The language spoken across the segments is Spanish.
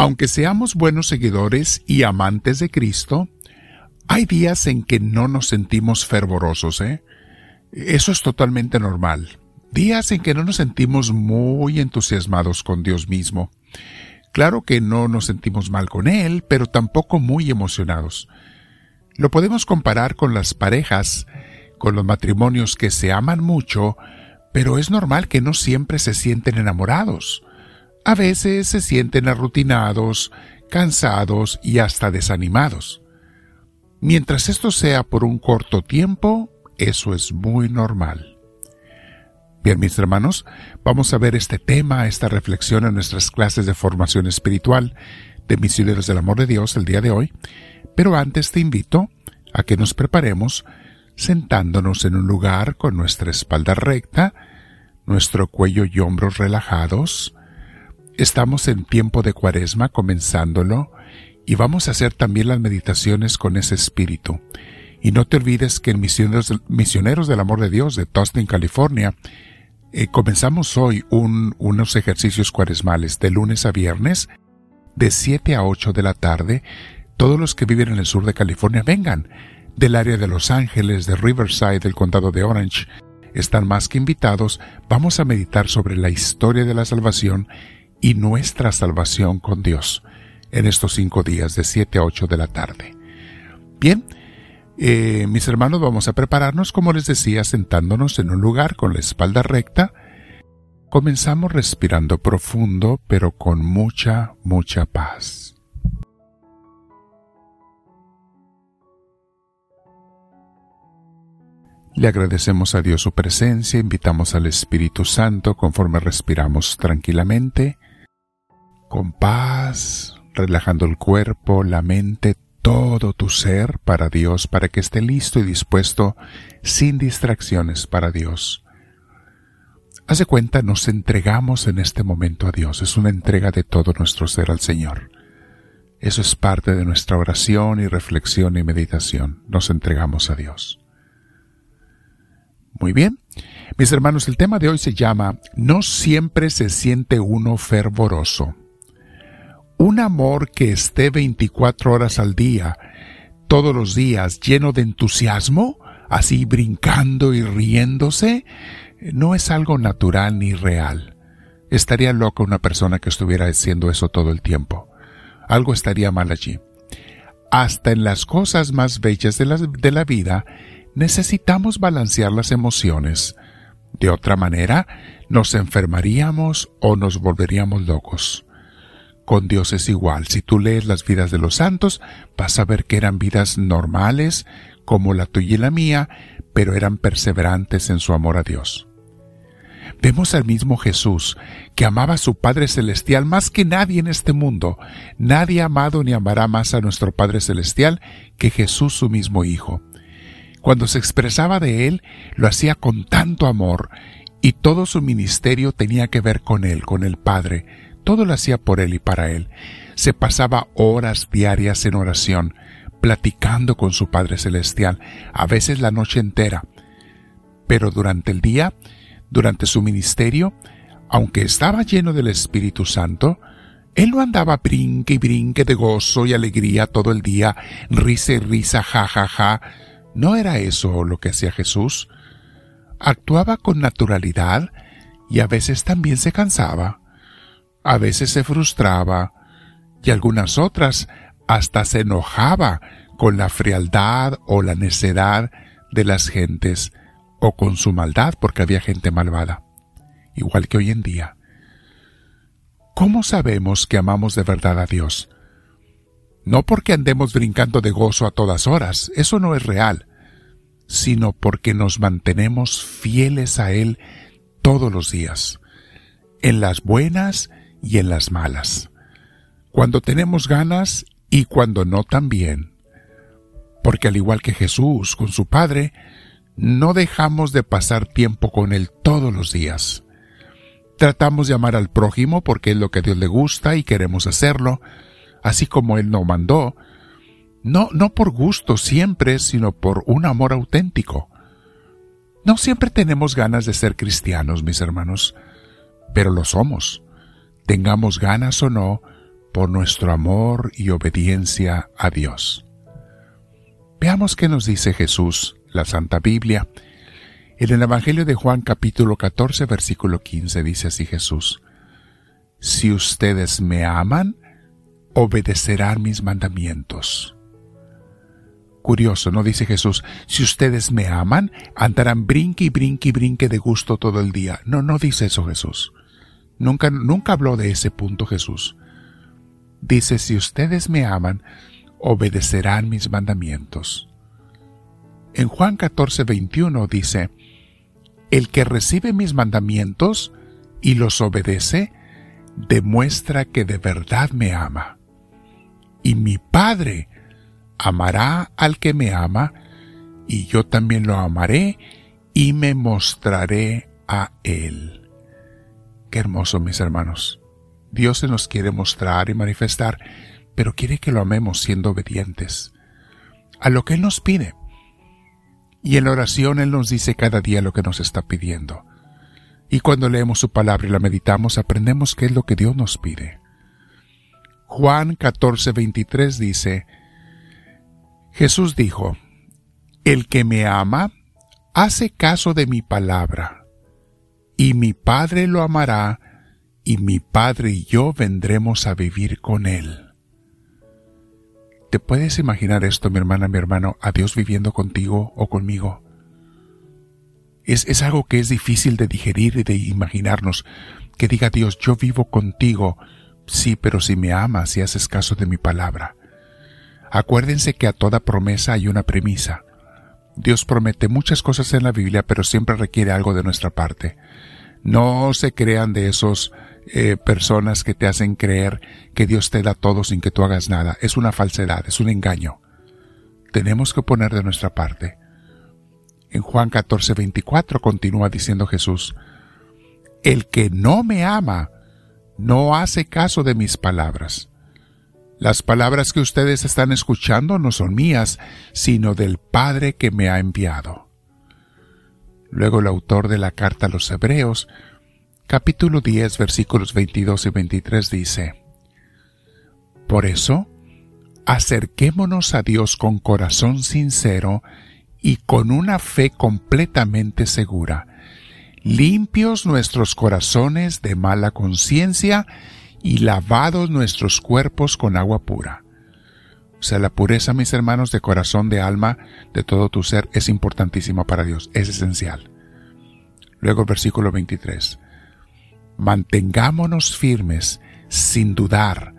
Aunque seamos buenos seguidores y amantes de Cristo, hay días en que no nos sentimos fervorosos, ¿eh? Eso es totalmente normal. Días en que no nos sentimos muy entusiasmados con Dios mismo. Claro que no nos sentimos mal con Él, pero tampoco muy emocionados. Lo podemos comparar con las parejas, con los matrimonios que se aman mucho, pero es normal que no siempre se sienten enamorados. A veces se sienten arrutinados, cansados y hasta desanimados. Mientras esto sea por un corto tiempo, eso es muy normal. Bien, mis hermanos, vamos a ver este tema, esta reflexión en nuestras clases de formación espiritual de Misioneros del Amor de Dios el día de hoy, pero antes te invito a que nos preparemos sentándonos en un lugar con nuestra espalda recta, nuestro cuello y hombros relajados. Estamos en tiempo de cuaresma comenzándolo y vamos a hacer también las meditaciones con ese espíritu. Y no te olvides que en Misioneros, Misioneros del Amor de Dios de Tustin, California, eh, comenzamos hoy unos ejercicios cuaresmales de lunes a viernes, de 7 a 8 de la tarde. Todos los que viven en el sur de California vengan, del área de Los Ángeles, de Riverside, del condado de Orange. Están más que invitados. Vamos a meditar sobre la historia de la salvación y nuestra salvación con Dios en estos cinco días de 7 a 8 de la tarde. Bien, eh, mis hermanos, vamos a prepararnos, como les decía, sentándonos en un lugar con la espalda recta. Comenzamos respirando profundo, pero con mucha, mucha paz. Le agradecemos a Dios su presencia, invitamos al Espíritu Santo conforme respiramos tranquilamente, con paz, relajando el cuerpo, la mente, todo tu ser para Dios, para que esté listo y dispuesto, sin distracciones para Dios. Hace cuenta, nos entregamos en este momento a Dios, es una entrega de todo nuestro ser al Señor. Eso es parte de nuestra oración y reflexión y meditación, nos entregamos a Dios. Muy bien, mis hermanos, el tema de hoy se llama No siempre se siente uno fervoroso un amor que esté 24 horas al día, todos los días, lleno de entusiasmo, así brincando y riéndose, no es algo natural ni real. Estaría loca una persona que estuviera haciendo eso todo el tiempo. Algo estaría mal allí. Hasta en las cosas más bellas de la, de la vida necesitamos balancear las emociones. De otra manera, nos enfermaríamos o nos volveríamos locos con Dios es igual. Si tú lees las vidas de los santos, vas a ver que eran vidas normales, como la tuya y la mía, pero eran perseverantes en su amor a Dios. Vemos al mismo Jesús, que amaba a su Padre Celestial más que nadie en este mundo. Nadie amado ni amará más a nuestro Padre Celestial que Jesús su mismo Hijo. Cuando se expresaba de Él, lo hacía con tanto amor, y todo su ministerio tenía que ver con Él, con el Padre, todo lo hacía por él y para él. Se pasaba horas diarias en oración, platicando con su Padre Celestial, a veces la noche entera. Pero durante el día, durante su ministerio, aunque estaba lleno del Espíritu Santo, él no andaba brinque y brinque de gozo y alegría todo el día, risa y risa, ja, ja, ja. No era eso lo que hacía Jesús. Actuaba con naturalidad y a veces también se cansaba a veces se frustraba y algunas otras hasta se enojaba con la frialdad o la necedad de las gentes o con su maldad porque había gente malvada, igual que hoy en día. ¿Cómo sabemos que amamos de verdad a Dios? No porque andemos brincando de gozo a todas horas, eso no es real, sino porque nos mantenemos fieles a Él todos los días, en las buenas y en las malas, cuando tenemos ganas y cuando no también. Porque al igual que Jesús con su Padre, no dejamos de pasar tiempo con Él todos los días. Tratamos de amar al prójimo porque es lo que a Dios le gusta y queremos hacerlo, así como Él nos mandó, no, no por gusto siempre, sino por un amor auténtico. No siempre tenemos ganas de ser cristianos, mis hermanos, pero lo somos tengamos ganas o no, por nuestro amor y obediencia a Dios. Veamos qué nos dice Jesús, la Santa Biblia. En el Evangelio de Juan capítulo 14 versículo 15 dice así Jesús, Si ustedes me aman, obedecerán mis mandamientos. Curioso, ¿no? Dice Jesús, si ustedes me aman, andarán brinque y brinque y brinque de gusto todo el día. No, no dice eso Jesús. Nunca, nunca habló de ese punto Jesús. Dice, si ustedes me aman, obedecerán mis mandamientos. En Juan 14, 21 dice, El que recibe mis mandamientos y los obedece, demuestra que de verdad me ama. Y mi Padre amará al que me ama, y yo también lo amaré y me mostraré a él. Qué hermoso, mis hermanos. Dios se nos quiere mostrar y manifestar, pero quiere que lo amemos siendo obedientes a lo que Él nos pide. Y en la oración Él nos dice cada día lo que nos está pidiendo. Y cuando leemos su palabra y la meditamos, aprendemos qué es lo que Dios nos pide. Juan 14:23 dice, Jesús dijo, El que me ama, hace caso de mi palabra, y mi Padre lo amará, y mi Padre y yo vendremos a vivir con él. ¿Te puedes imaginar esto, mi hermana, mi hermano, a Dios viviendo contigo o conmigo? Es, es algo que es difícil de digerir y de imaginarnos, que diga Dios, yo vivo contigo, sí, pero si me amas y haces caso de mi palabra. Acuérdense que a toda promesa hay una premisa. Dios promete muchas cosas en la Biblia, pero siempre requiere algo de nuestra parte. No se crean de esos eh, personas que te hacen creer que Dios te da todo sin que tú hagas nada. Es una falsedad, es un engaño. Tenemos que poner de nuestra parte. En Juan 14, 24 continúa diciendo Jesús, El que no me ama, no hace caso de mis palabras. Las palabras que ustedes están escuchando no son mías, sino del Padre que me ha enviado. Luego el autor de la carta a los Hebreos, capítulo 10, versículos 22 y 23 dice, Por eso, acerquémonos a Dios con corazón sincero y con una fe completamente segura, limpios nuestros corazones de mala conciencia y lavados nuestros cuerpos con agua pura. O sea, la pureza, mis hermanos, de corazón, de alma, de todo tu ser, es importantísima para Dios, es esencial. Luego versículo 23. Mantengámonos firmes, sin dudar,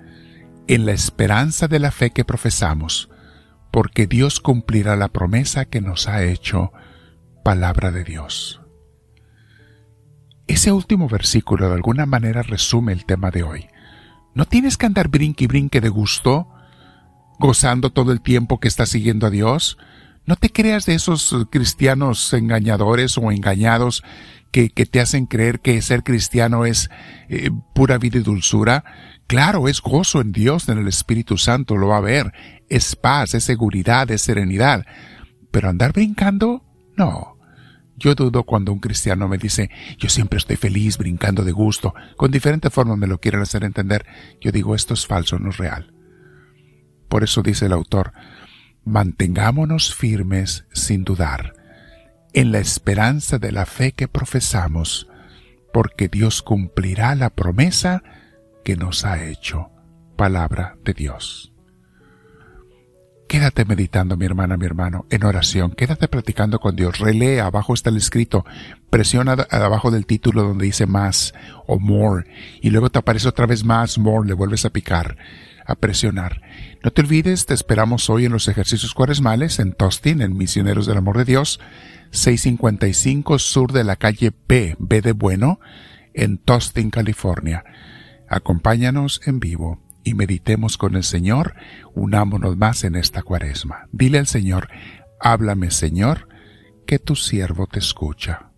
en la esperanza de la fe que profesamos, porque Dios cumplirá la promesa que nos ha hecho, palabra de Dios. Ese último versículo de alguna manera resume el tema de hoy. No tienes que andar brinque y brinque de gusto, gozando todo el tiempo que estás siguiendo a Dios. No te creas de esos cristianos engañadores o engañados que, te hacen creer que ser cristiano es eh, pura vida y dulzura. Claro, es gozo en Dios, en el Espíritu Santo, lo va a ver. Es paz, es seguridad, es serenidad. Pero andar brincando, no. Yo dudo cuando un cristiano me dice, yo siempre estoy feliz, brincando de gusto, con diferentes formas me lo quieren hacer entender. Yo digo, esto es falso, no es real. Por eso dice el autor, mantengámonos firmes sin dudar, en la esperanza de la fe que profesamos, porque Dios cumplirá la promesa que nos ha hecho. Palabra de Dios. Quédate meditando, mi hermana, mi hermano, en oración. Quédate practicando con Dios. Relee, abajo está el escrito. Presiona abajo del título donde dice más o more. Y luego te aparece otra vez más, more. Le vuelves a picar, a presionar. No te olvides, te esperamos hoy en los ejercicios cuaresmales en Tostin, en Misioneros del Amor de Dios, 655 sur de la calle B, B de Bueno, en Tostin, California. Acompáñanos en vivo y meditemos con el Señor, unámonos más en esta cuaresma. Dile al Señor, háblame Señor, que tu siervo te escucha.